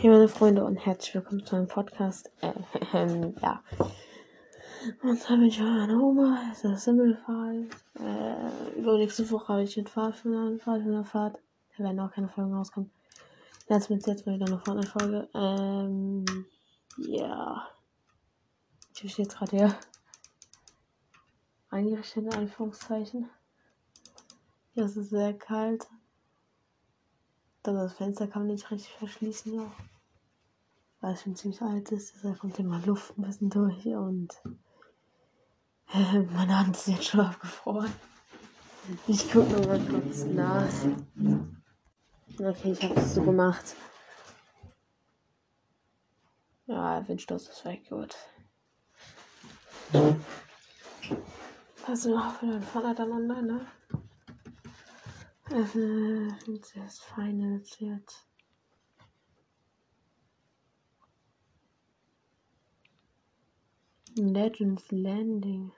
Hey meine Freunde und herzlich willkommen zu einem Podcast. Äh, ähm, ja. Und zwar bin ich bei meiner Oma, es ist das Simmelfall. Äh, übernächste Woche habe ich den Pfadfinder, Pfadfinderfahrt. Da werden auch keine Folgen rauskommen. Jetzt mit jetzt mal wieder eine Fortnite-Folge. Ähm, ja. Ich bin jetzt gerade hier eingerichtet in Anführungszeichen. Es ist sehr kalt. Das Fenster kann man nicht richtig verschließen, ja. Weil es schon ziemlich alt ist, deshalb kommt immer Luft ein bisschen durch und äh, meine Hand ist jetzt schon abgefroren. Ich gucke nur mal kurz nach. Okay, ich habe es so gemacht. Ja, Windstoß ist weg, gut. Du noch für deinen Vater dann online, ne? Das Finals jetzt. Legends Landing.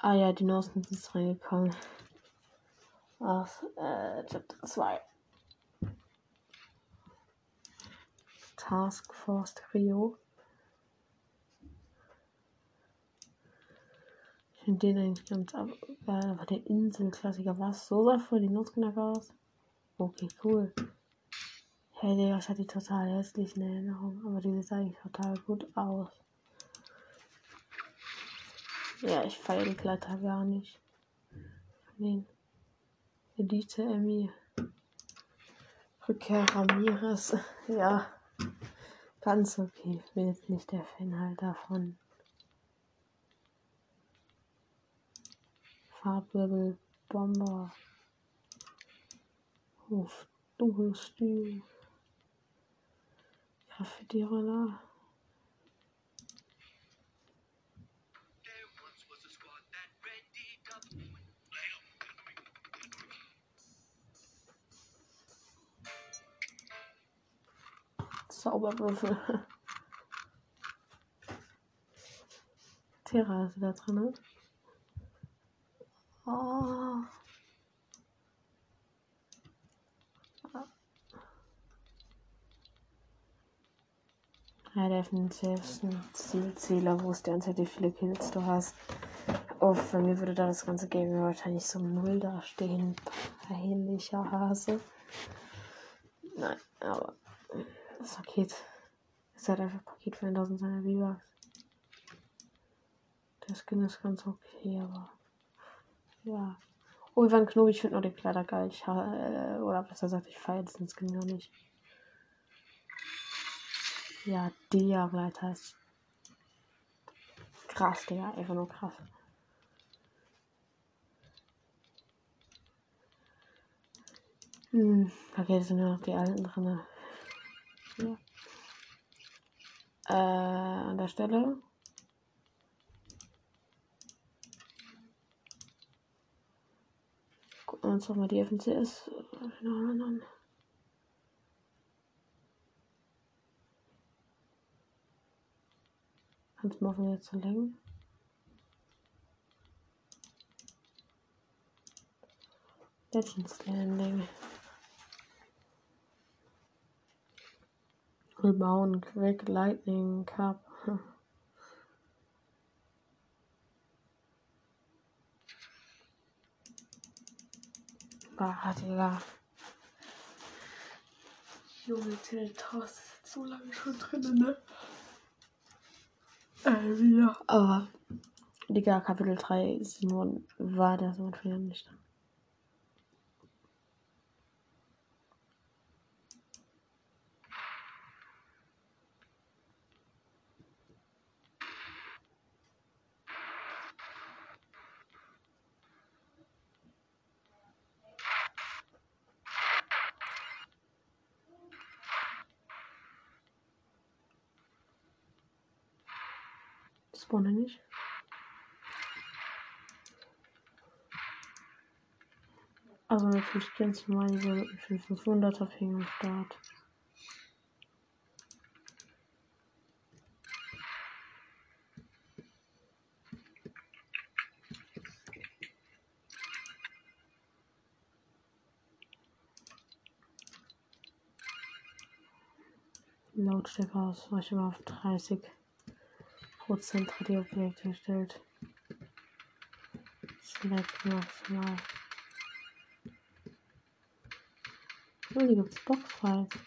Ah ja, die Neuesten sind reingekommen. Ach, äh, Chapter 2. Task Force Trio. Ich finde den eigentlich ganz. Geil, aber der Inselklassiker. Was? So sah für die Nussknacker aus? Okay, cool. Hey, Digga, ich hatte die total hässlichen Erinnerungen. Aber die sieht eigentlich total gut aus. Ja, ich feiere die Kletter gar nicht. Den Elite Emmy. Rückkehr Ramirez. Ja. Ganz okay. Ich bin jetzt nicht der Fan halt davon. Farblevel Bomber. Auf Dunkelstil. Graffiti-Roller. Zauberwürfel. Terrasse da drin. Oh. Ja, der definitivsten Zielzähler, wo es die Anzahl, wie viele Kills du hast. Oh, bei mir würde da das ganze Game wahrscheinlich so null dastehen. Peinlicher Hase. Nein, aber das Paket ist halt einfach Paket für 1000 seiner V-Bucks. Der Skin ist ganz okay, aber ja. Oh, Ivan Knobi, ich finde nur die Kleider geil. Ich, äh, oder besser gesagt, ich feiere den Skin gar nicht. Ja, Dia-Leiter ist krass, Digga. Einfach nur krass. Hm, okay, sind nur noch die alten drin. Ja. Äh, an der Stelle gucken wir uns doch mal die FNCS an. Kannst du mal jetzt verlängern? Legends Landing. Rebound, Quick, Lightning, Cup. Ah, Digga. Junge, Teletos ist so lange schon drin, ne? Äh, ja. Aber, Digga, Kapitel 3 ist nur, war der so nicht drin. Spawne nicht. Normal diese 500er Finger am Start. Lautstärke aus, war ich immer auf 30 Prozent Radioprojekt gestellt. Select maximal. Boxfights.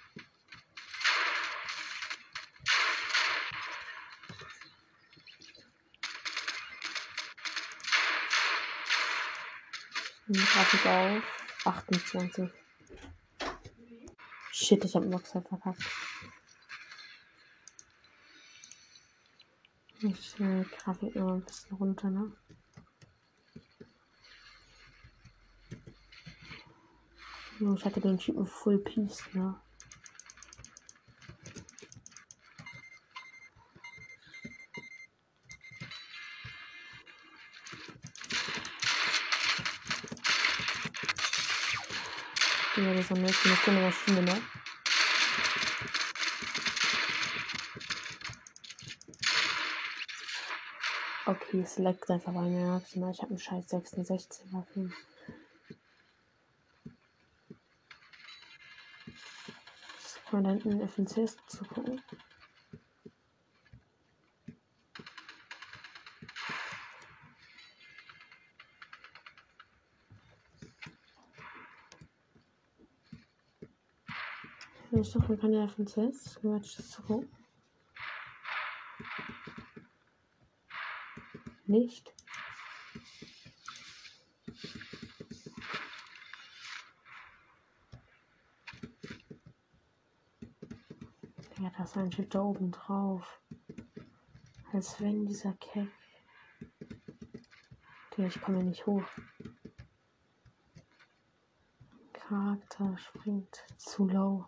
Grafik auf 28. Shit, ich hab Boxfight verkackt. Ich äh, Grafik noch ein bisschen runter, ne? Ich hatte den Typen Full Piece, ne? Ja, das ist am nächsten ist eine Maschine, ne? Okay, es leckt einfach bei mir. Ich habe einen scheiß 66 Waffen. Mal da hinten FNCS zu gucken. Ich doch mal keine FNCS, Matches zu gucken. Nicht. Ja, da ist ein Schild da oben drauf. Als wenn dieser Keck. Okay, ich komme nicht hoch. Charakter springt zu low.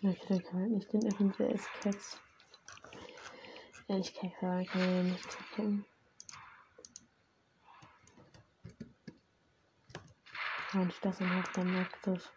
Ich halt nicht den FNCS Cats. Ja, ich krieg aber kann ich nicht gucken. Und das dann halt dann merkt.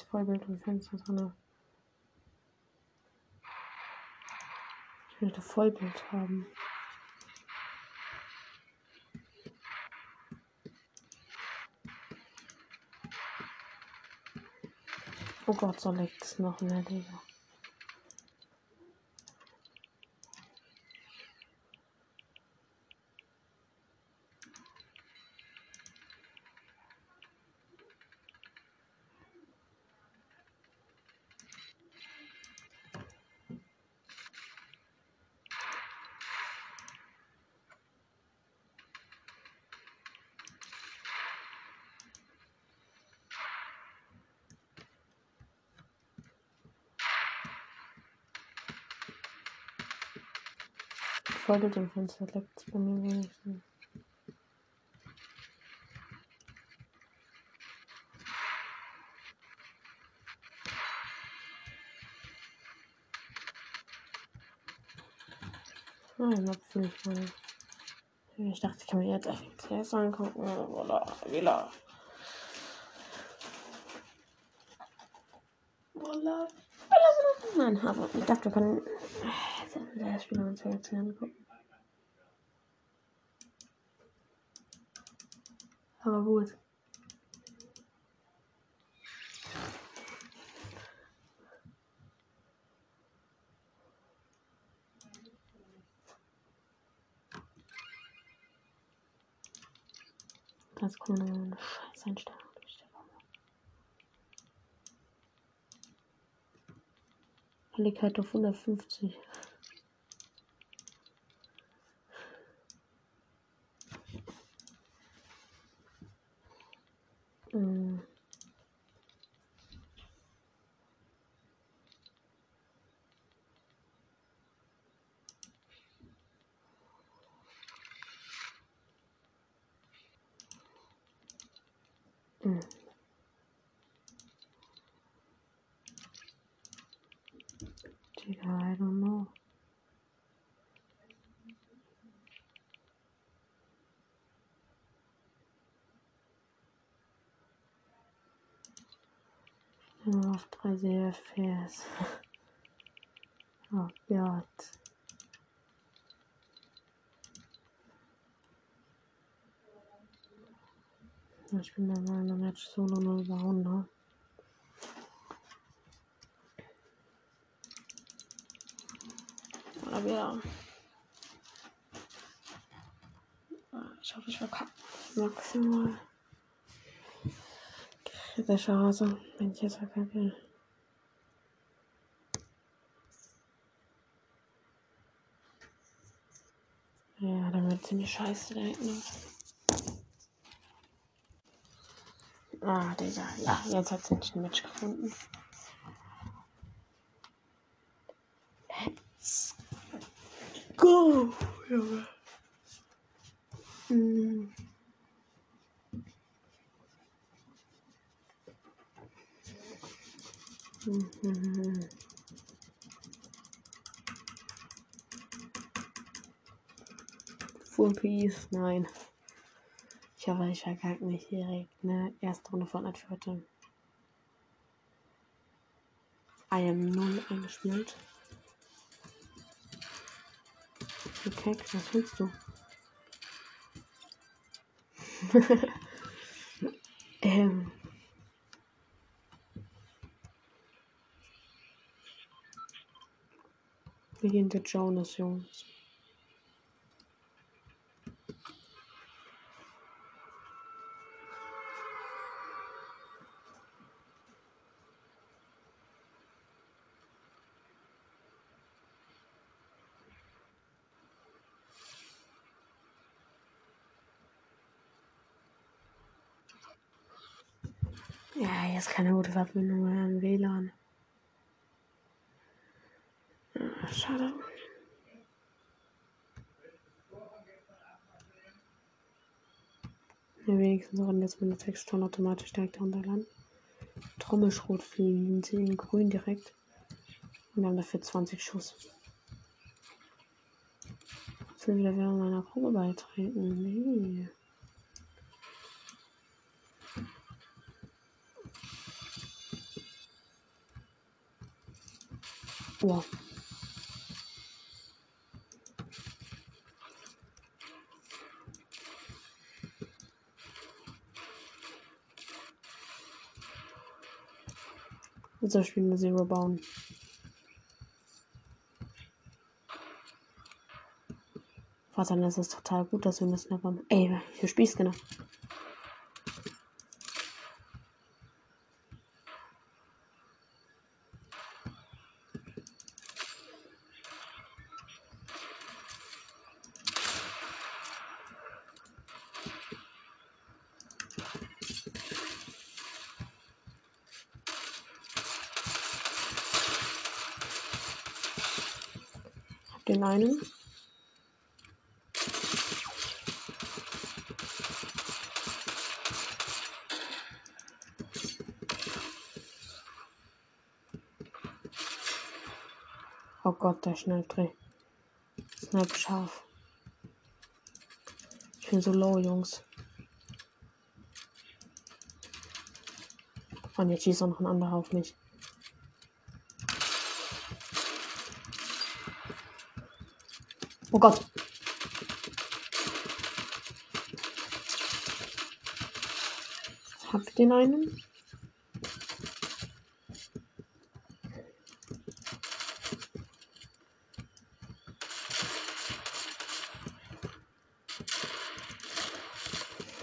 Das Vollbild im Fenster drin. Ich möchte Vollbild haben. Oh Gott, so leckt es noch mehr, Digga. Vollbild im Fenster leckt es bei mir wenigstens. Ah, natürlich mal. Ich dachte, ich kann mir jetzt FCS angucken. Oder Villa. Voila. Nein, aber ich dachte, wir können das Spiel uns jetzt angucken. Aber gut. Das kommt noch eine Scheißeinstellung. Helligkeit auf 150. Hm. Digga, I don't know. Nur auf 3 FPS. Oh Gott. Ich bin bei meiner Match Solo 0 über 100. Aber ja. Ich hoffe, ich verkacke maximal. Kritische Hase, wenn ich jetzt verkacke. Ja, dann wird ziemlich scheiße da hinten. Ah, Digga. Ja, jetzt hat sie nicht ein Match gefunden. Let's go, Junge. Hm. Mhm. Full Piece, nein. Ich hoffe, ich verkacke nicht direkt, ne? Erste Runde von Fortnite I am 0 eingespielt. Okay, was willst du? ähm. Wir gehen der Jonas, Jungs. Jetzt keine gute Verbindung mehr im WLAN. schade. Ja, wenigstens rennen jetzt meine Texturen automatisch direkt runterladen. Trommelschrot fliegen sie in grün direkt. Und haben dafür 20 Schuss. Ich will wieder während meiner Probe beitreten. Nee. Wow. Jetzt soll ich wieder Zero bauen. Vater, das ist total gut, dass wir eine Snap haben. Ey, hier spielst genau. Den einen. Oh Gott, der Schnelldreh. Snap scharf. Ich bin so low, Jungs. Und jetzt schießt auch noch ein anderer auf mich. Oh Gott. Hab ich den einen?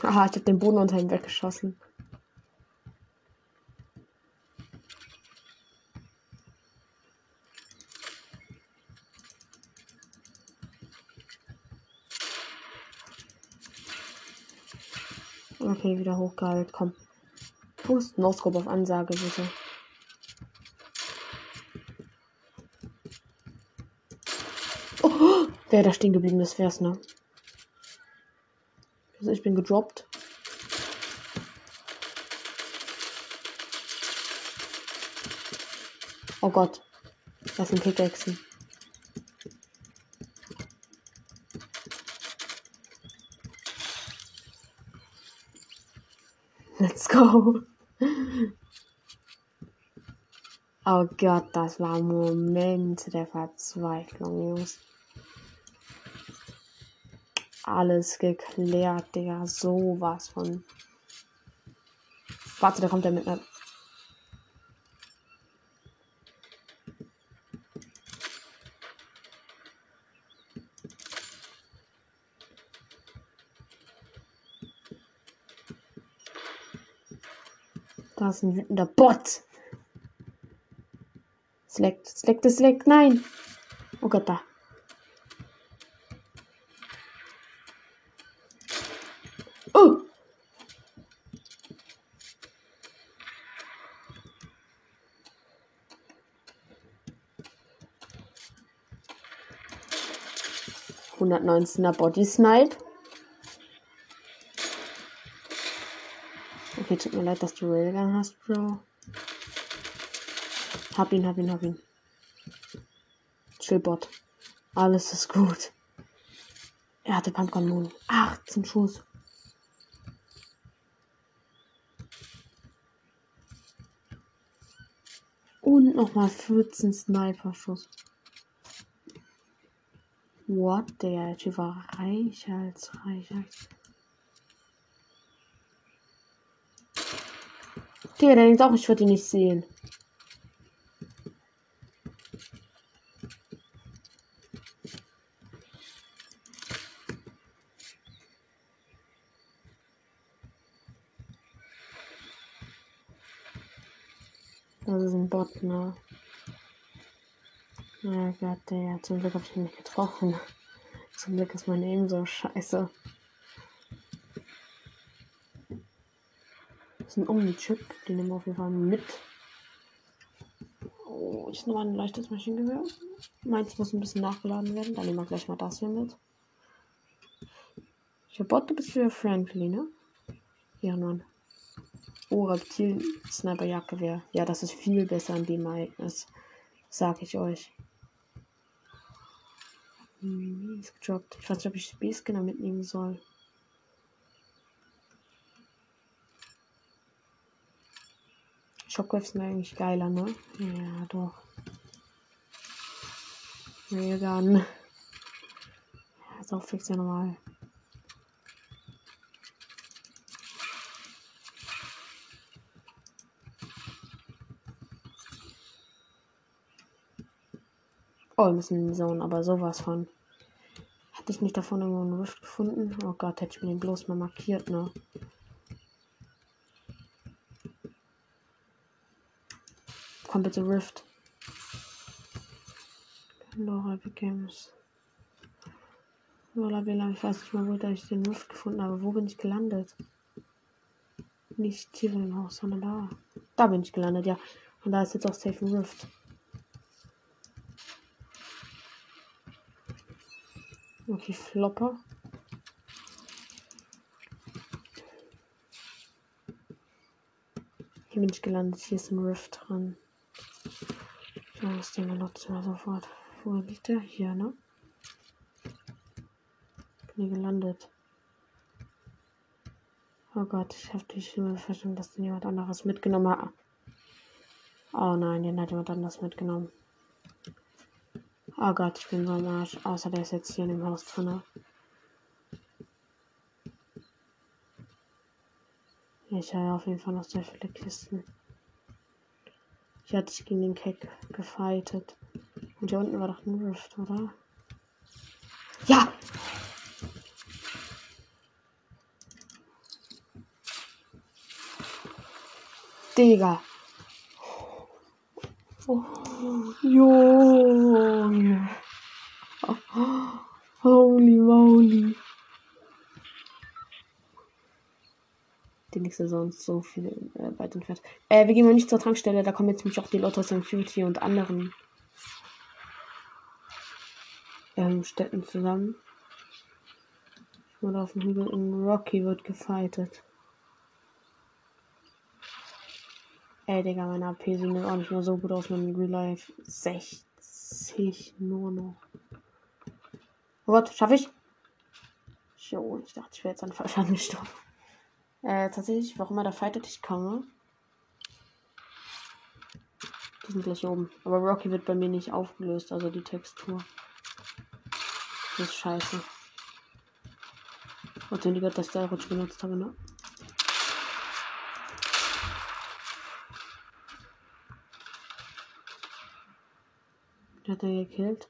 Aha, ich hab den Boden unter ihm weggeschossen. Okay, wieder hochgehalten. Komm. Pust. Noscope auf Ansage, bitte. Oh, wäre da stehen geblieben, das wär's, ne? Also ich bin gedroppt. Oh Gott. Das sind Pickaxen. Go. Oh Gott, das war ein Moment der Verzweiflung, Jungs. Alles geklärt, Digga. Sowas von. Warte, da kommt er mit einer. Da ist ein wütender Bot. Select, select, select, nein. Oh Gott, da. Oh. Hundertneunzehner Body Snipe. Tut mir leid, dass du Railgun hast, Bro. Hab ihn, hab ihn, hab ihn. Chillbot. Alles ist gut. Er hatte Pumpgun Moon. 18 Schuss. Und nochmal 14 Sniper-Schuss. What? Der Typ war reicher als reicher. Der denkt auch, ich würde ihn nicht sehen. Das ist ein Bot, ne? Oh Gott, der. Zum Glück habe ich ihn nicht getroffen. Zum Glück ist mein Aim so scheiße. Das ist ein Omni-Chip. Den nehmen wir auf jeden Fall mit. Oh, ich nehme ein leichtes Maschinengewehr. Meins muss ein bisschen nachgeladen werden. Dann nehmen wir gleich mal das hier mit. Ich hab Bot, du bist wieder friendly, ne? Ja, Mann. Oh, Reptil Sniper Jagdgewehr. Ja, das ist viel besser an dem Ereignis. Sag ich euch. Hm, ist gedroppt. Ich weiß nicht, ob ich Space Scanner mitnehmen soll. Shockwaves sind eigentlich geiler, ne? Ja, doch. Railgun. Ja, ist auch fix ja normal. Oh, wir müssen in die Zone, aber sowas von. Hätte ich nicht davon irgendwo einen Rift gefunden? Oh Gott, hätte ich mir den bloß mal markiert, ne? Komm bitte Rift. Laura Games. Lola Bella, ich weiß nicht mal, wo ich den Rift gefunden habe. Wo bin ich gelandet? Nicht hier im Haus, sondern da. Da bin ich gelandet, ja. Und da ist jetzt auch Safe Rift. Okay, Flopper. Hier bin ich gelandet. Hier ist ein Rift dran. Ja, das Ding benutzt wir sofort. Wo liegt der? Hier, ne? Bin hier gelandet. Oh Gott, ich habe die Stimme verstanden, dass den jemand anderes mitgenommen hat. Oh nein, den hat jemand anderes mitgenommen. Oh Gott, ich bin so am Arsch. Außer der ist jetzt hier in dem Haus drin. Ich habe auf jeden Fall noch sehr viele Kisten. Ich hatte gegen den Keck gefightet. Und hier unten war doch ein Rift, oder? Ja! Digga. Oh, Junge. Holy moly. Die nächste Saison so viel äh, weit entfernt. Äh, wir gehen mal nicht zur Tankstelle, da kommen jetzt nämlich auch die Lotus Infinity und anderen ähm, Städten zusammen. Oder auf dem Hügel in Rocky wird gefightet. Ey, Digga, meine AP sieht auch nicht mehr so gut aus mit dem Real Life. 60 nur noch. Oh Gott, schaffe ich? Jo, ich dachte, ich wäre jetzt an falsch angestorben. Äh, tatsächlich, warum er da fightet, ich komme. Die sind gleich oben. Aber Rocky wird bei mir nicht aufgelöst, also die Textur. Das ist scheiße. Und wenn die gerade das Rutsch benutzt habe, ne? Der hat er gekillt.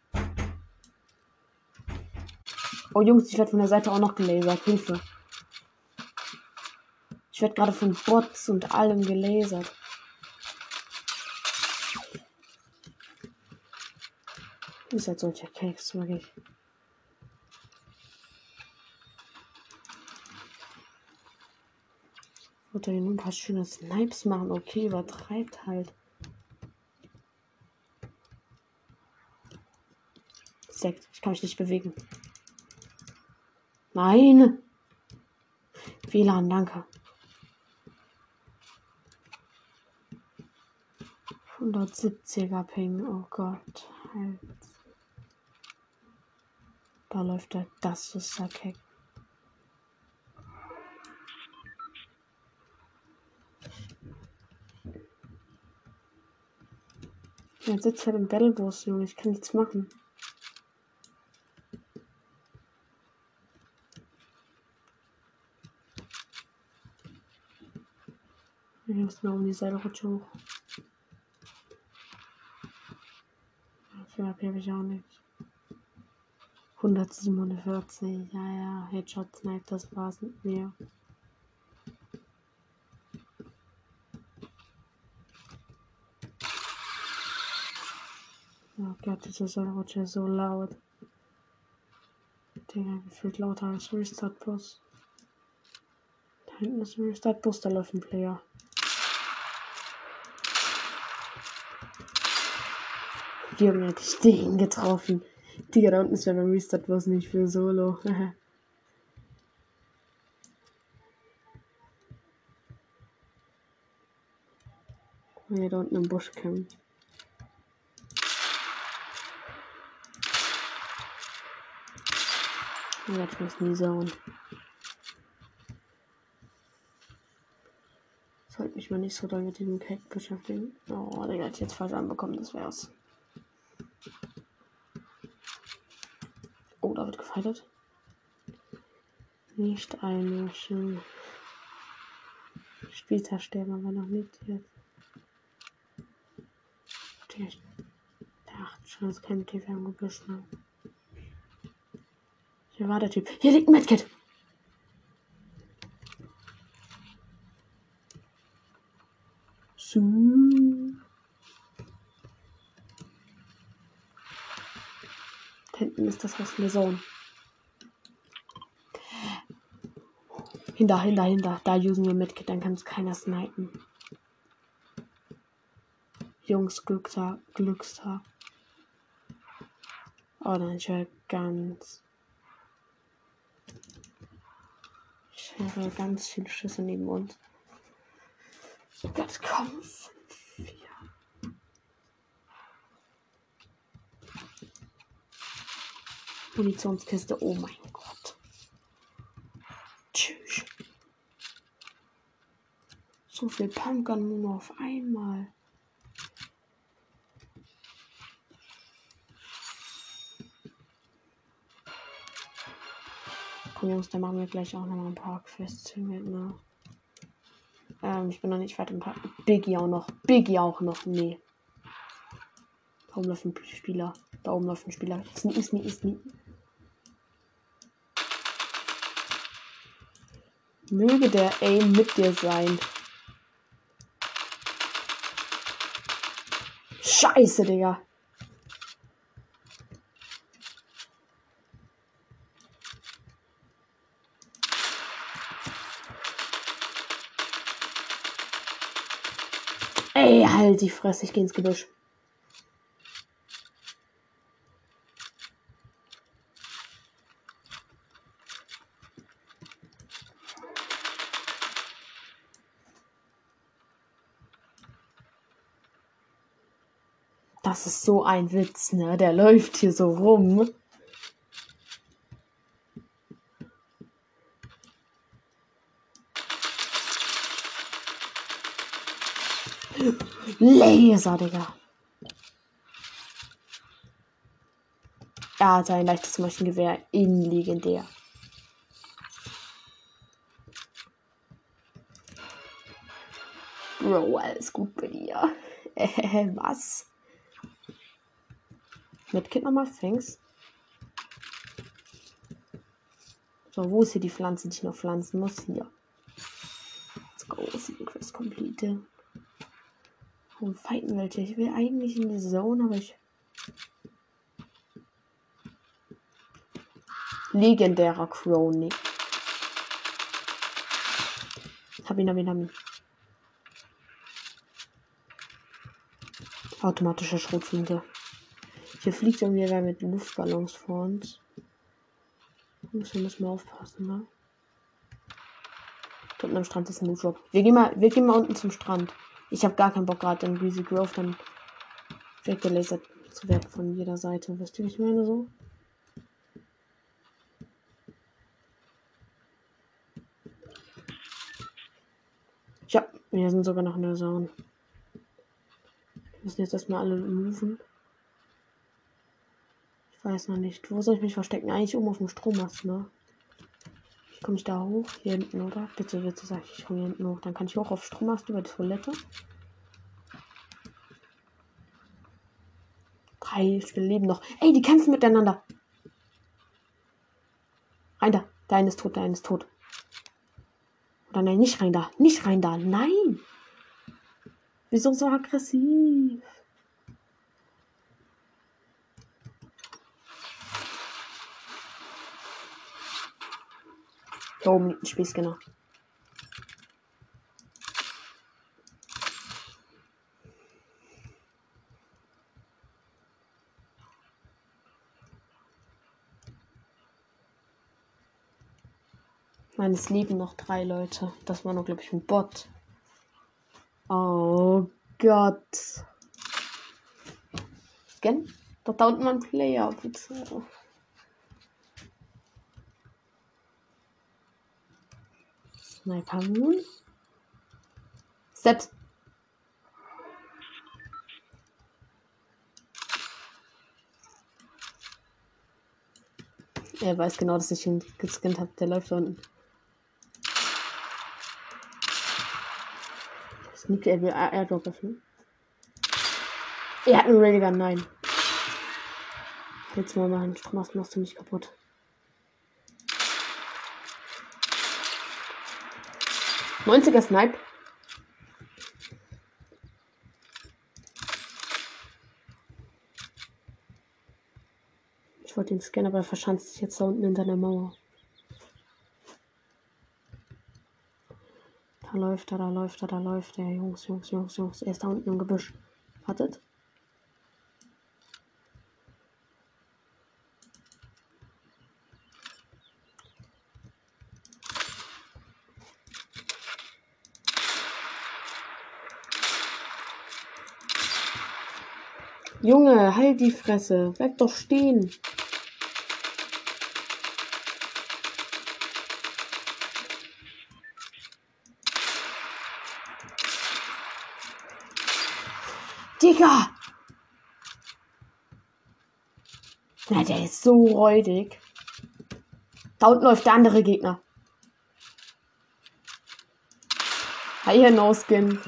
Oh Jungs, ich werde von der Seite auch noch gelasert. Hilfe. Ich werde gerade von Bots und allem gelasert. Ihr seid solche Cakes, wirklich. Oder hier nur ein paar schöne Snipes machen. Okay, übertreibt halt. Sekt. Ich kann mich nicht bewegen. Nein! WLAN, danke. 170er Ping, oh Gott. Halt. Da läuft er. Das ist der Keck. Jetzt sitzt halt im Battlebus, Junge. Ich kann nichts machen. Ich muss mal um die Seilrutsche hoch. Für AP habe ich auch nicht. 147, ja, ja, Headshot Snipe, das war's mit mir. Oh Gott, diese Seilrutsche ist so laut. Digga, gefühlt lauter als Restart Bus. Da hinten ist ein Restart Bus, da läuft ein Player. Junge, hätte ich den getroffen. Digga, da unten ist ja beim Restart was nicht für Solo. Ne, da unten im Busch kämpft. Ja, ich muss nie sauen. Sollte mich mal nicht so doll mit diesem Cake beschäftigen. Oh, der hat jetzt falsch anbekommen, das wär's. Gefeiert. Nicht einmischen. Später sterben aber noch nicht jetzt. Der acht schon ist kein TV im Gebüsch? Hier war der Typ. Hier liegt ein Medkit. So. Hinten ist das was eine Hinter, hinter, hinter. Da usen wir Medkit, dann kann es keiner snipen. Jungs, Glückstag, Glückstag. Oh, dann höre ganz. Ich höre ganz viele Schüsse neben uns. Gott, komm. Vier. Munitionskiste, oh mein Gott. Tschüss. So viel Pumpgun nur auf einmal. Komm Jungs, da machen wir gleich auch noch mal ein paar Quests mit, ne? Ähm, ich bin noch nicht weit im Park. Biggie auch noch. Biggie auch noch. Nee. Da oben läuft ein Spieler. Da oben läuft ein Spieler. Ist nie, ist nie, ist nie. Möge der Aim mit dir sein. Scheiße, Digga. Ey, halt die Fresse, ich geh ins Gebüsch. Das ist so ein Witz, ne? Der läuft hier so rum. Laser, Digga. Er hat ein leichtes Maschinengewehr in legendär. Bro, alles gut bei dir. Äh, was? Kind nochmal Fangs. So, wo ist hier die Pflanze, die ich noch pflanzen muss? Hier. Let's go. Sieben Quest complete. Warum fighten welche? Ich will eigentlich in die Zone, aber ich. Legendärer Crony. Hab ihn, hab ihn, hab ihn. Automatische Schrotflinte. Hier fliegt irgendwie wer mit Luftballons vor uns. Müssen wir müssen mal aufpassen, ne? Dort am Strand ist ein Loot Drop. Wir gehen mal, wir gehen mal unten zum Strand. Ich habe gar keinen Bock gerade in Greasy Grove dann weggelasert zu werden von jeder Seite. Wisst ihr, wie ich meine so? Ja, wir sind sogar noch in der Zone. Wir müssen jetzt erstmal alle moven. Ich weiß noch nicht. Wo soll ich mich verstecken? Eigentlich oben auf dem Strommast, ne? Komme ich da hoch? Hier hinten, oder? Bitte, bitte sag ich, ich komme hier hinten hoch. Dann kann ich hoch auf Strommast über die Toilette. Drei Spiele leben noch. Ey, die kämpfen miteinander. Rein da. Dein ist tot, dein ist tot. Oder nein, nicht rein da. Nicht rein da. Nein. Wieso so aggressiv? Da oben liegt ein Spielscanner. Nein, es leben noch drei Leute. Das war nur, glaube ich, ein Bot. Oh Gott. Doch da unten ein Player, bitte. Sniper Moon. Steps. Er weiß genau, dass ich ihn gescannt habe. Der läuft da unten. Sneak, er will Airdrop öffnen. Er hat einen Railgun, nein. Jetzt mal machen. Machst, machst du mich kaputt. Neunziger Snipe. Ich wollte ihn scannen, aber er verschanzt sich jetzt da unten hinter der Mauer. Da läuft er, da läuft er, da läuft er. Jungs, Jungs, Jungs, Jungs. Er ist da unten im Gebüsch. Wartet. Junge, halt die Fresse. Bleib doch stehen. Digga! Na, der ist so räudig. Da unten läuft der andere Gegner. Hier No Skin.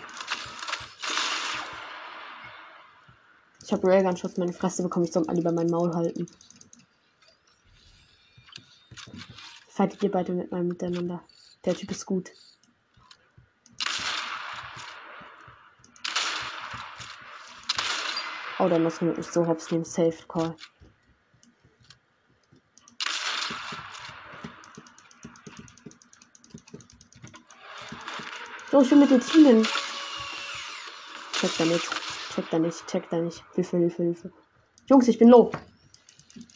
Ich habe Railgun-Schuss, meine Fresse bekomme ich zum lieber mein Maul halten. Fightet ihr beide mit mal miteinander. Der Typ ist gut. Oh, dann muss man nicht so hops nehmen. Safe Call. So, ich will mit den Teamen. Check da nicht. Check da nicht, check da nicht. Hilfe, Hilfe, Hilfe. Jungs, ich bin low.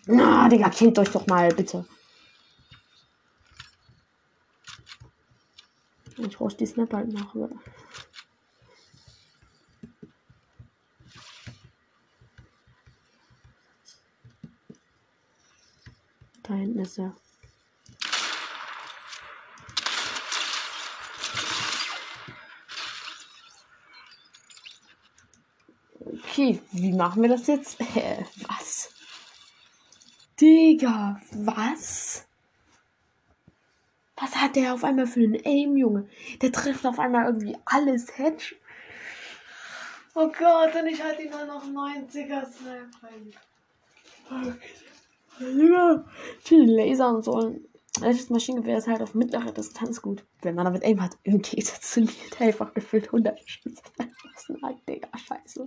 Na, Digga, killt euch doch mal, bitte. Ich brauche die Snap halt nach, oder? Da hinten ist er. Okay, wie machen wir das jetzt? Äh, was? Digga, was? Was hat der auf einmal für einen Aim, Junge? Der trifft auf einmal irgendwie alles Hedge. Oh Gott, und ich hatte ihn nur noch 90er Snap. Okay. Die Laser und so. Das Maschinengewehr ist halt auf mittlere Distanz gut. Wenn man damit Aim hat, im Gegensatz zu mir, der einfach gefühlt 100 Schüsse. Ist halt, Digga, scheiße.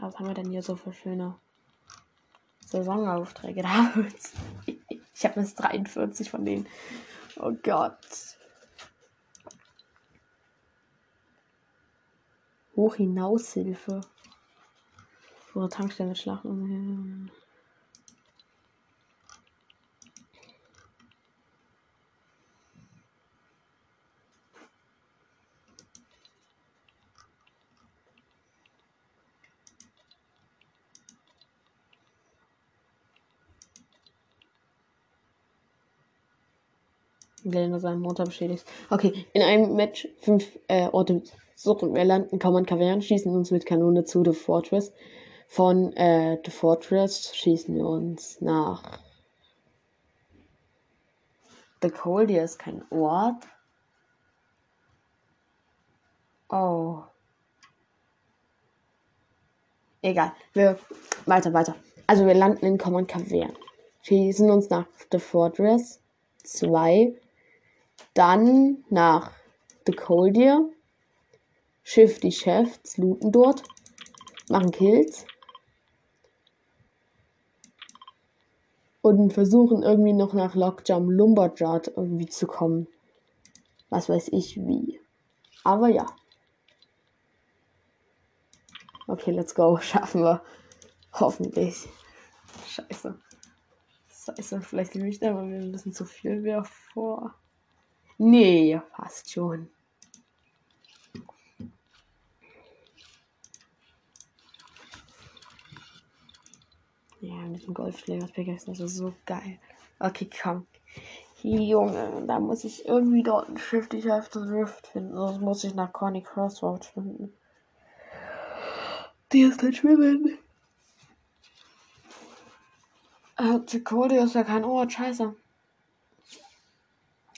Was haben wir denn hier so für schöne Saisonaufträge? Da ich habe jetzt 43 von denen. Oh Gott. Hochhinaushilfe. Vor Tankstelle schlachten. Gelände seinen Motor beschädigt. Okay, in einem Match fünf äh, Orte suchen wir landen, kommen Kavernen, schießen uns mit Kanone zu The Fortress. Von äh, The Fortress schießen wir uns nach The Cold, hier ist kein Ort. Oh. Egal. Wir weiter, weiter. Also wir landen in Common Cavern. Schießen uns nach The Fortress 2 dann nach The Coldier. Schiff die Chefs, looten dort, machen Kills. Und versuchen irgendwie noch nach Lockjam Lumberjard irgendwie zu kommen. Was weiß ich wie. Aber ja. Okay, let's go. Schaffen wir. Hoffentlich. Scheiße. Scheiße, vielleicht nehme ich da mal ein bisschen zu viel mehr vor. Nee, passt schon. Ja, mit dem Golfschläger Pickaxe, das ist so geil. Okay, komm. Junge, da muss ich irgendwie dort ein Shifty Hälfte Rift finden. Sonst muss ich nach Conny Crossroads finden. Die ist nicht schwimmen. Äh, Dakota ist ja kein Ort, scheiße.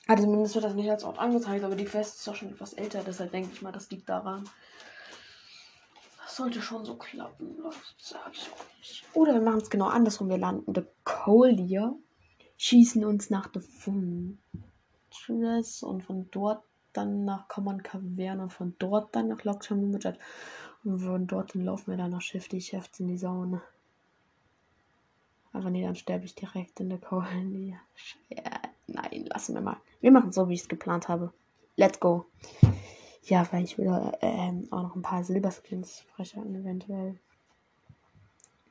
Also zumindest wird das nicht als Ort angezeigt, aber die Quest ist doch schon etwas älter, deshalb denke ich mal, das liegt daran. Das sollte schon so klappen, sag ich auch nicht. Oder wir machen es genau andersrum. Wir landen The Collier, schießen uns nach The Fortress und von dort dann nach Common Cavern und von dort dann nach Lockdown Limited. Und von dort dann laufen wir dann nach Shifty Chefs in die Zone. Aber nee, dann sterbe ich direkt in der Collier. Ja, nein, lassen wir mal. Wir machen so, wie ich es geplant habe. Let's go. Ja, weil ich will ähm, auch noch ein paar Silberskins freischalten, eventuell.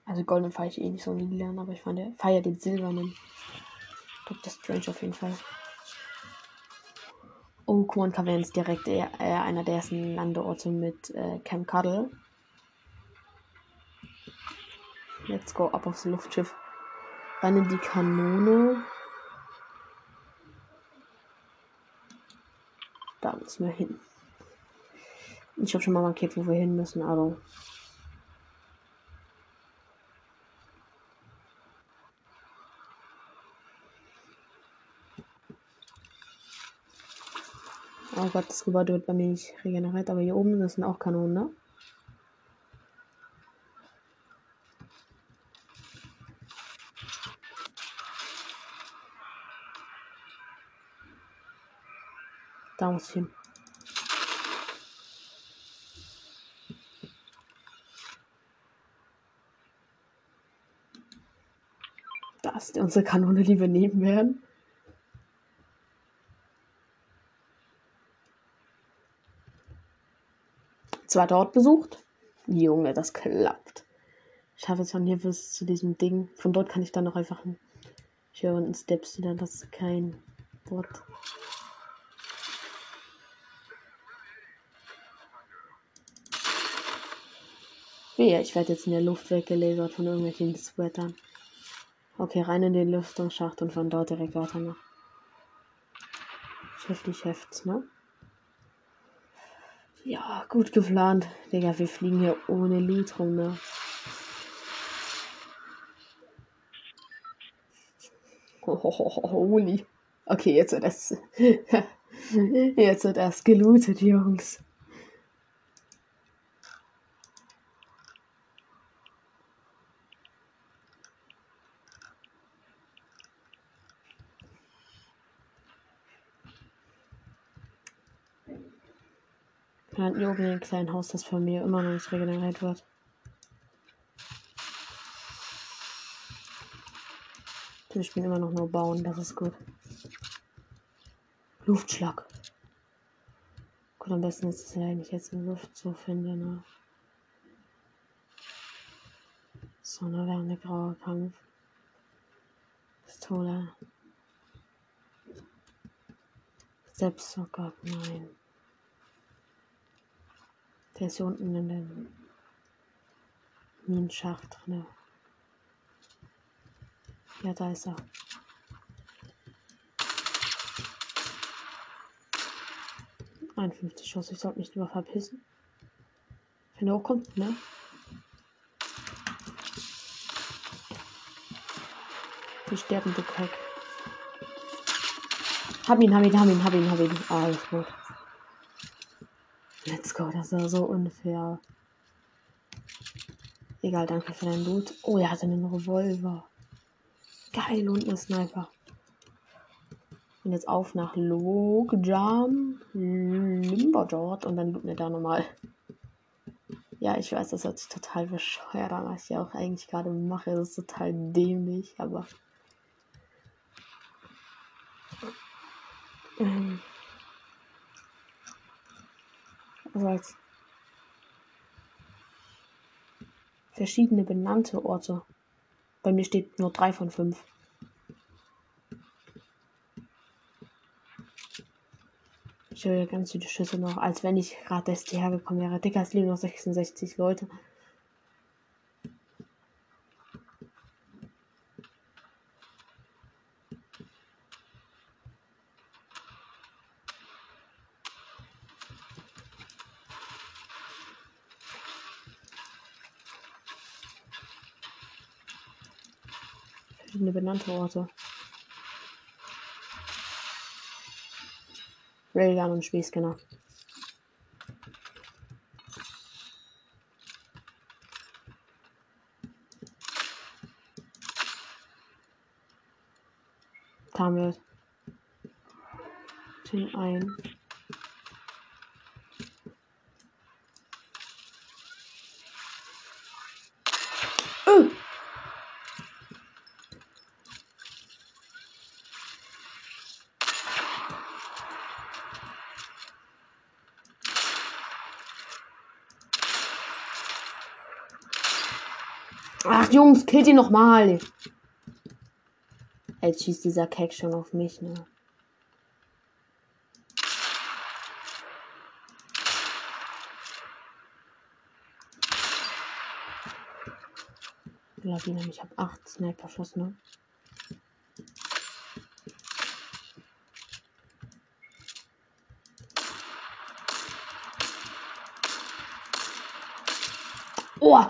Also golden feiere ich eh nicht so wie lernen, aber ich feiere den silbernen. Dr. Strange auf jeden Fall. Oh, Kuan Cavern ist direkt äh, einer der ersten Landeorte mit äh, Camp Cuddle. Let's go ab aufs Luftschiff. Rein in die Kanone. Müssen wir hin. Ich habe schon mal markiert, wo wir hin müssen, aber. Oh Gott, das wird bei mir nicht regeneriert, aber hier oben sind auch Kanonen, ne? Da muss ich hin. Ist unsere Kanone, die wir nehmen werden. Zweiter Ort besucht. Junge, das klappt. Ich habe jetzt von hier bis zu diesem Ding. Von dort kann ich dann noch einfach. Höre unten Steps wieder, das ist kein Wort. Wehe, ich werde jetzt in der Luft weggelasert von irgendwelchen Sweatern. Okay, rein in den Lüftungsschacht und von dort direkt weiter nach. Heftig Hefts, ne? Ja, gut geplant. Digga, wir fliegen hier ohne Loot rum, ne? Holy. Okay, jetzt wird das. jetzt wird das gelootet, Jungs. Ja, hier oben in dem kleinen Haus, das von mir immer noch nicht regeneriert wird. Ich bin immer noch nur bauen, das ist gut. Luftschlag. Gut, am besten ist es ja eigentlich jetzt in Luft zu finden. Ne? So eine wärme graue Kampf. Pistole. Selbst, oh Gott, nein. Der ist hier unten in dem Minenschacht drin. Ja, da ist er. Einundfünfzig Schuss. Ich sollte mich lieber verpissen. Wenn er hochkommt, ne? Die sterbende Kack. Hab ihn, hab ihn, hab ihn, hab ihn, hab ihn. Ah, alles gut. Let's go, das war so unfair. Egal, danke für deinen Loot. Oh, er hatte einen Revolver. Geil, und ein Sniper. Und jetzt auf nach Logjam, Limberdort und dann looten wir da nochmal. Ja, ich weiß, das hört sich total bescheuert an, was ich auch eigentlich gerade mache. Das ist total dämlich, aber. Ähm. Also als verschiedene benannte Orte. Bei mir steht nur drei von fünf. Ich höre ganz viele Schüsse noch, als wenn ich gerade erst hierher gekommen wäre. Dicker, es liegen noch 66 Leute. Verschiedene benannte Orte. Railgun und Spielscanner. Tamil. Den ein. Ach, Jungs, killt ihn noch mal. Jetzt schießt dieser Keck schon auf mich, ne? Lawine, ich habe acht Sniper-Schuss, ne? Oh,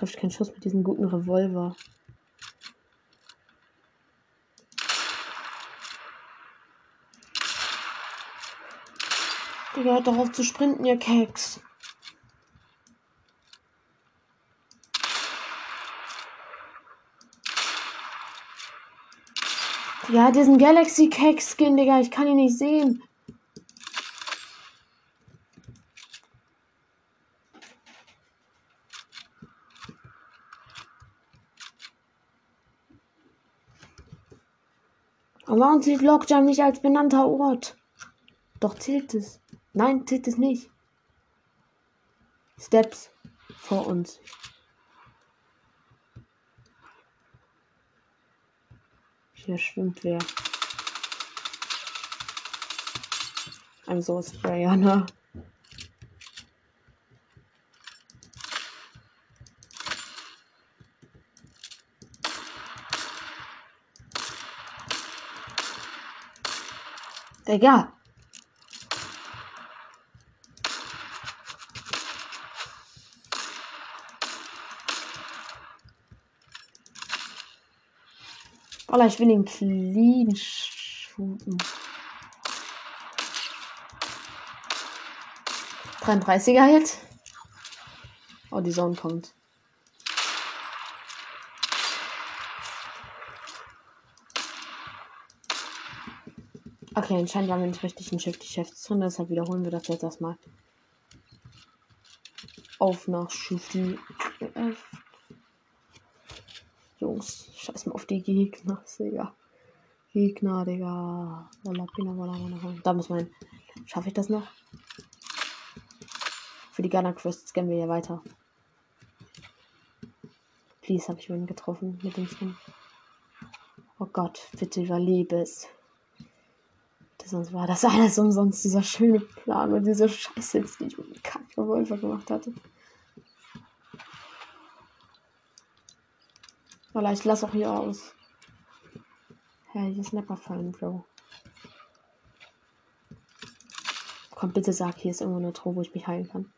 trifft diesem guten Revolver. Digga, hört doch auf zu sprinten, ihr Keks. Ja, diesen Galaxy Cake Skin, Digga, ich kann ihn nicht sehen. Warum zählt Lockjam nicht als benannter Ort? Doch zählt es. Nein, zählt es nicht. Steps vor uns. Hier schwimmt wer. Ein so Sprayer, ne? Digga. Alter, ich will den clean shooten. 33er Hit. Oh, die Sonne kommt. Okay, anscheinend waren wir nicht richtig in Schiff die Chefszone, deshalb wiederholen wir das jetzt erstmal. Auf nach Shifty F. Jungs, scheiß mal auf die Gegner, Digga. Gegner, Digga. Da muss man. Schaffe ich das noch? Für die Gunner Quest scannen wir ja weiter. Please, habe ich ihn getroffen mit dem Skin. Oh Gott, bitte überlebe es. Sonst war das alles umsonst, dieser schöne Plan und diese Scheiße, die ich mit dem Kackverwolfer gemacht hatte. Weil ich lasse auch hier aus. Hey, hier ist Snapper fallen, Bro. Komm, bitte sag, hier ist irgendwo eine Truhe, wo ich mich heilen kann.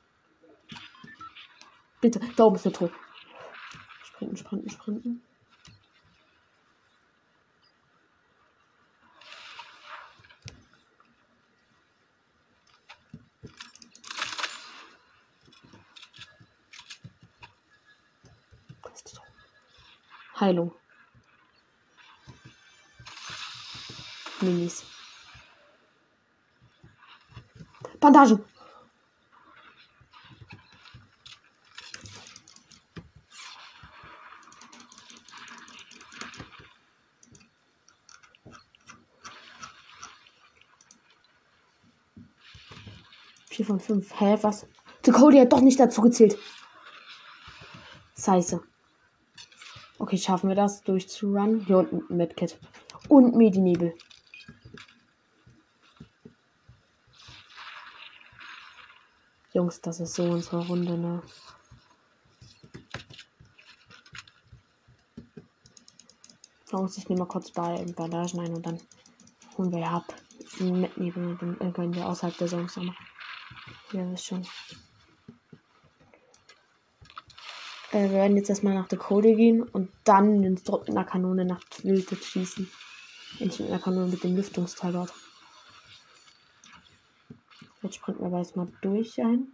Bitte, da oben ist eine Truhe. Sprinten, sprinten, sprinten. Heilung. Minis. Bandagen. Vier von fünf. Hä, was? The Cody hat doch nicht dazu gezählt. Scheiße. Okay, schaffen wir das durchzurunnen. Hier unten ein Medkit. Und Medinebel. Jungs, das ist so unsere Runde, ne? Jungs, ich nehme mal kurz bei Bandagen ein und dann holen wir ab. Mit Nebel und dann können wir außerhalb der Songs noch machen. Ja, wisst schon. Äh, wir werden jetzt erstmal nach der Code gehen und dann den Drop mit einer Kanone nach Wilde schießen. Nicht mit einer Kanone mit dem Lüftungsteil dort. Jetzt sprinten wir aber erstmal durch ein.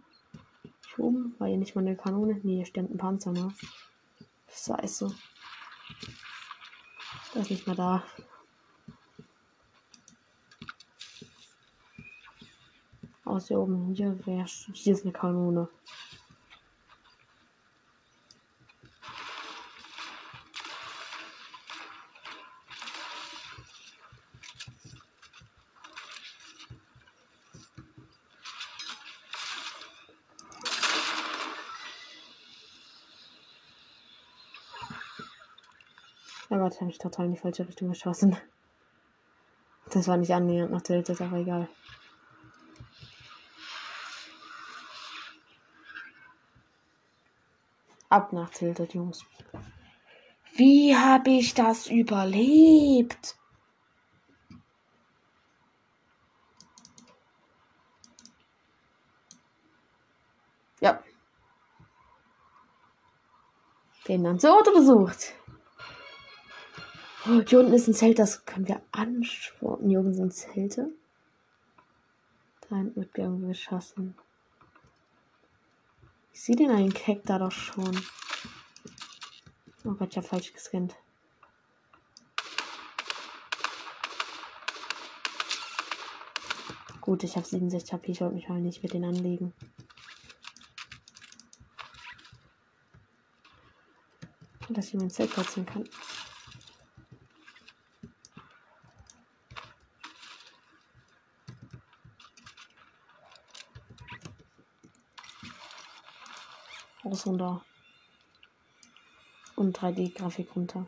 Hier oben war hier nicht mal eine Kanone. Ne, hier stand ein Panzer, ne? Scheiße. Der ist nicht mehr da. Aus hier oben. Hier, wär, hier ist eine Kanone. Oh Gott, habe ich total in die falsche Richtung geschossen. Das war nicht annähernd nach Tilted, aber egal. Ab nach Tilted, Jungs. Wie habe ich das überlebt? Ja. Den dann zu Auto besucht. Oh, hier unten ist ein Zelt, das können wir ansporten. Hier oben sind Zelte. Da hinten wird irgendwie geschossen. Ich sehe den einen Keck da doch schon. Oh Gott, ich habe falsch gescannt. Gut, ich habe 67 HP, ich wollte mich mal nicht mit denen anlegen. Dass ich mein Zelt platzieren kann. Fotos runter. Und 3D-Grafik runter.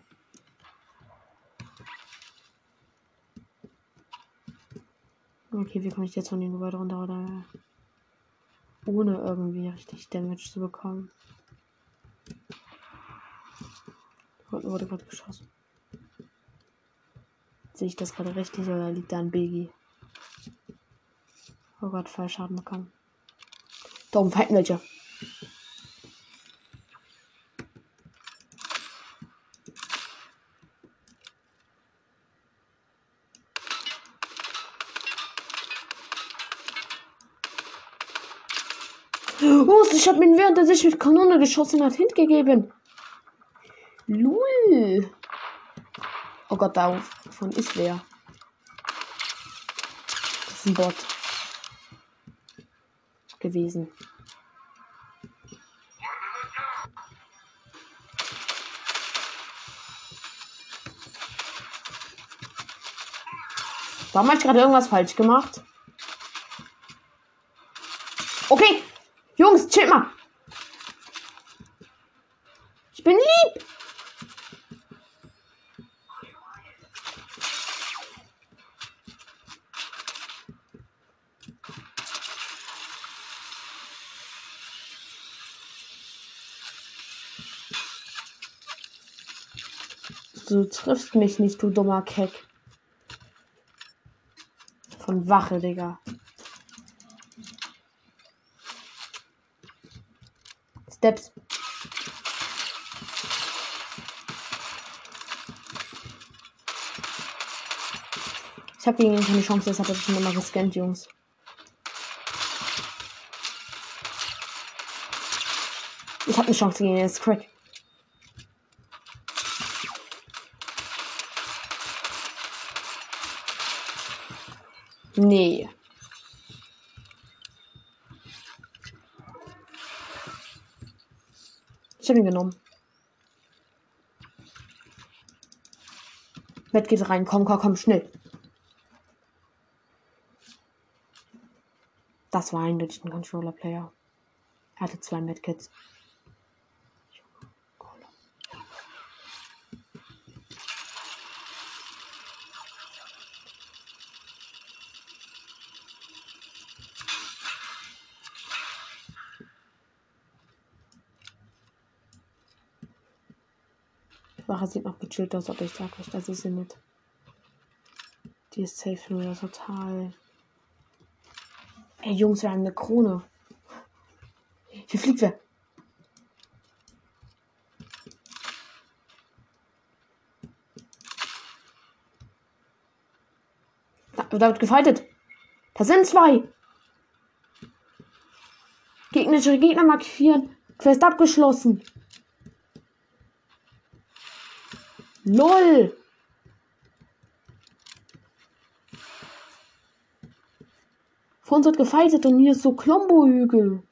Okay, wie komme ich jetzt von dem Gebäude runter oder ohne irgendwie richtig Damage zu bekommen? Unten wurde gerade geschossen. Sehe ich das gerade richtig oder liegt da ein Baby? Oh Gott, Fallschaden bekommen. Da oben fighten welche. Ich habe ihn während er sich mit Kanone geschossen hat hingegeben. Lul. Oh Gott, da von ist wer. Das ist ein Bot. Gewesen. Warum habe ich gerade irgendwas falsch gemacht? Okay, Jungs, chill mal. Ich bin lieb. Du triffst mich nicht, du dummer Keck. Von Wache, Digga. Steps. Ich habe gegen ihn keine Chance, deshalb habe ich ihn immer gescannt, Jungs. Ich habe eine Chance gegen ihn, ist Crack. Nee. Ihn genommen. Bett geht rein. Komm, komm, komm, schnell. Das war eindeutig ein Controller-Player. Er hatte zwei Medkits. Wache sieht noch gechillt aus, aber ich sag euch, das ist sie nicht. Die ist safe nur total. Ey, Jungs, wir haben eine Krone. Hier fliegt wer. Da, da wird gefightet. Da sind zwei. Gegnerische Gegner markieren. Quest abgeschlossen. LOL! Vor uns wird gefightet und hier ist so Klombo-Hügel.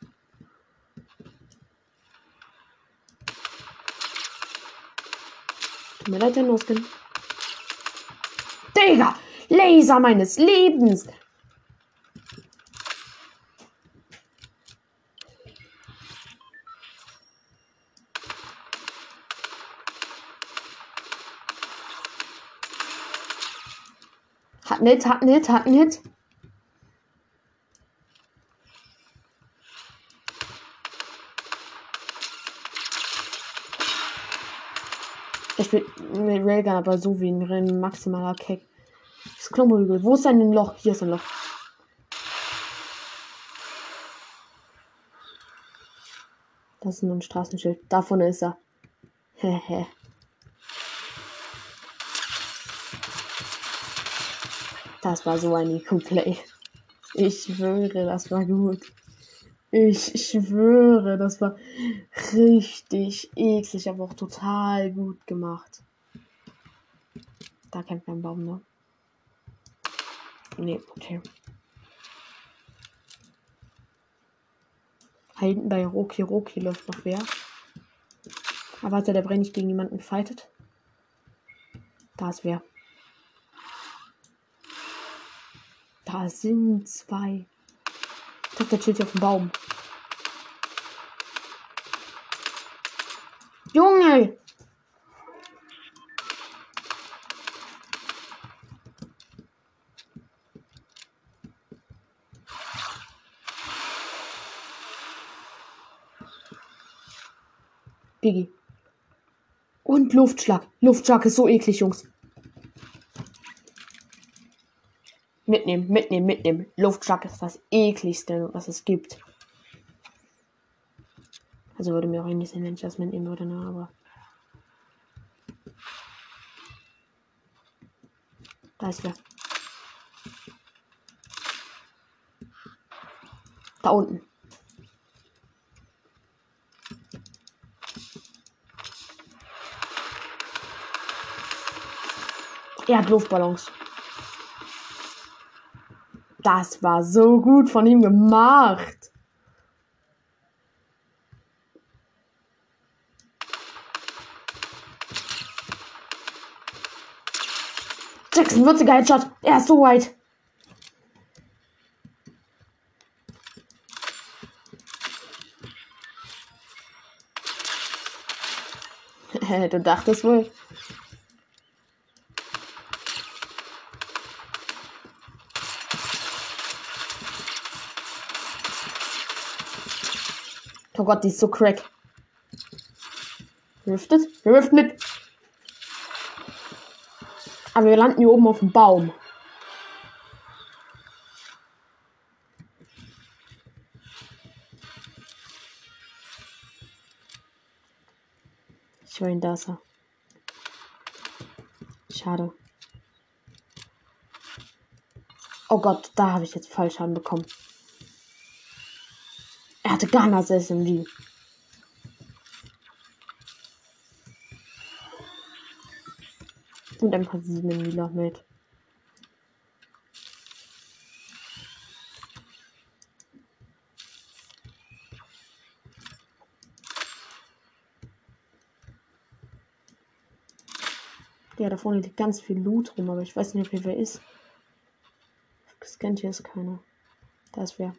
Tut mir leid, der Noskin. Digga! Laser meines Lebens! Hat einen Hit, hat einen Hit, hat einen Hit. Ich spiele mit Railgun aber so wie ein maximaler Keck. Das Klumperhügel. Wo ist denn ein Loch? Hier ist ein Loch. Das ist nur ein Straßenschild. Davon ist er. Hehe. Das war so ein Eco-Play. Ich schwöre, das war gut. Ich schwöre, das war richtig eklig, aber auch total gut gemacht. Da kämpft ein Baum, ne? Nee, okay. Hinten bei Roki Roki läuft noch wer. Aber hat der Brenn nicht gegen jemanden gefightet? Da ist wer. Da sind zwei. Ich glaube, der chillt hier auf dem Baum. Junge! Biggie. Und Luftschlag. Luftschlag ist so eklig, Jungs. Mitnehmen, mitnehmen, mitnehmen. Luftschlag ist das ekligste, was es gibt. Also würde mir auch eigentlich sein, wenn ich das mitnehmen würde, ne? Aber. Da ist wer. Da unten. Er hat Luftballons. Das war so gut von ihm gemacht. Jackson, 40er Headshot. Er ist so weit. du dachtest wohl. Gott, die ist so crack. Riftet? Rift mit. Aber wir landen hier oben auf dem Baum. Ich will ihn da ist. Schade. Oh Gott, da habe ich jetzt Fallschaden bekommen. Hatte Ganas SMG. Und ein paar sieben Lila mit. Ja, da vorne liegt ganz viel Loot rum, aber ich weiß nicht, wer ist. Gescannt hier ist keiner. Da ist wer.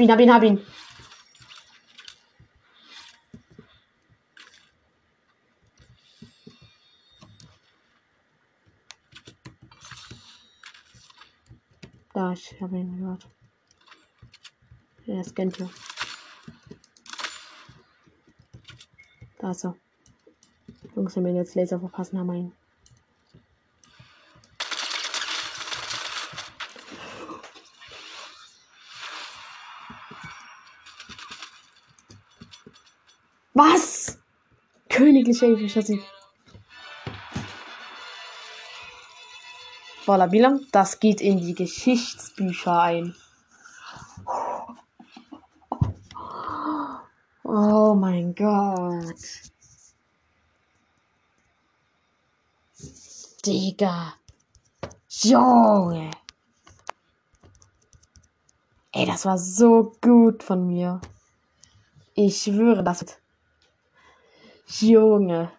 Hab ihn, hab ihn, hab ihn. Da, ich habe ihn gehört. Er scannt hier. Da ist er. Jungs, wenn wir jetzt Laser verpassen, haben wir ihn. Was? Königlicher Sieg. Voila Bilang, das geht in die Geschichtsbücher ein. Oh mein Gott. Digga. Junge. Ey, das war so gut von mir. Ich schwöre, das wird Junge.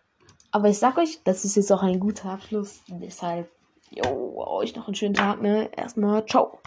Aber ich sag euch, das ist jetzt auch ein guter Abschluss. Deshalb, jo, euch noch einen schönen Tag, ne? Erstmal, ciao.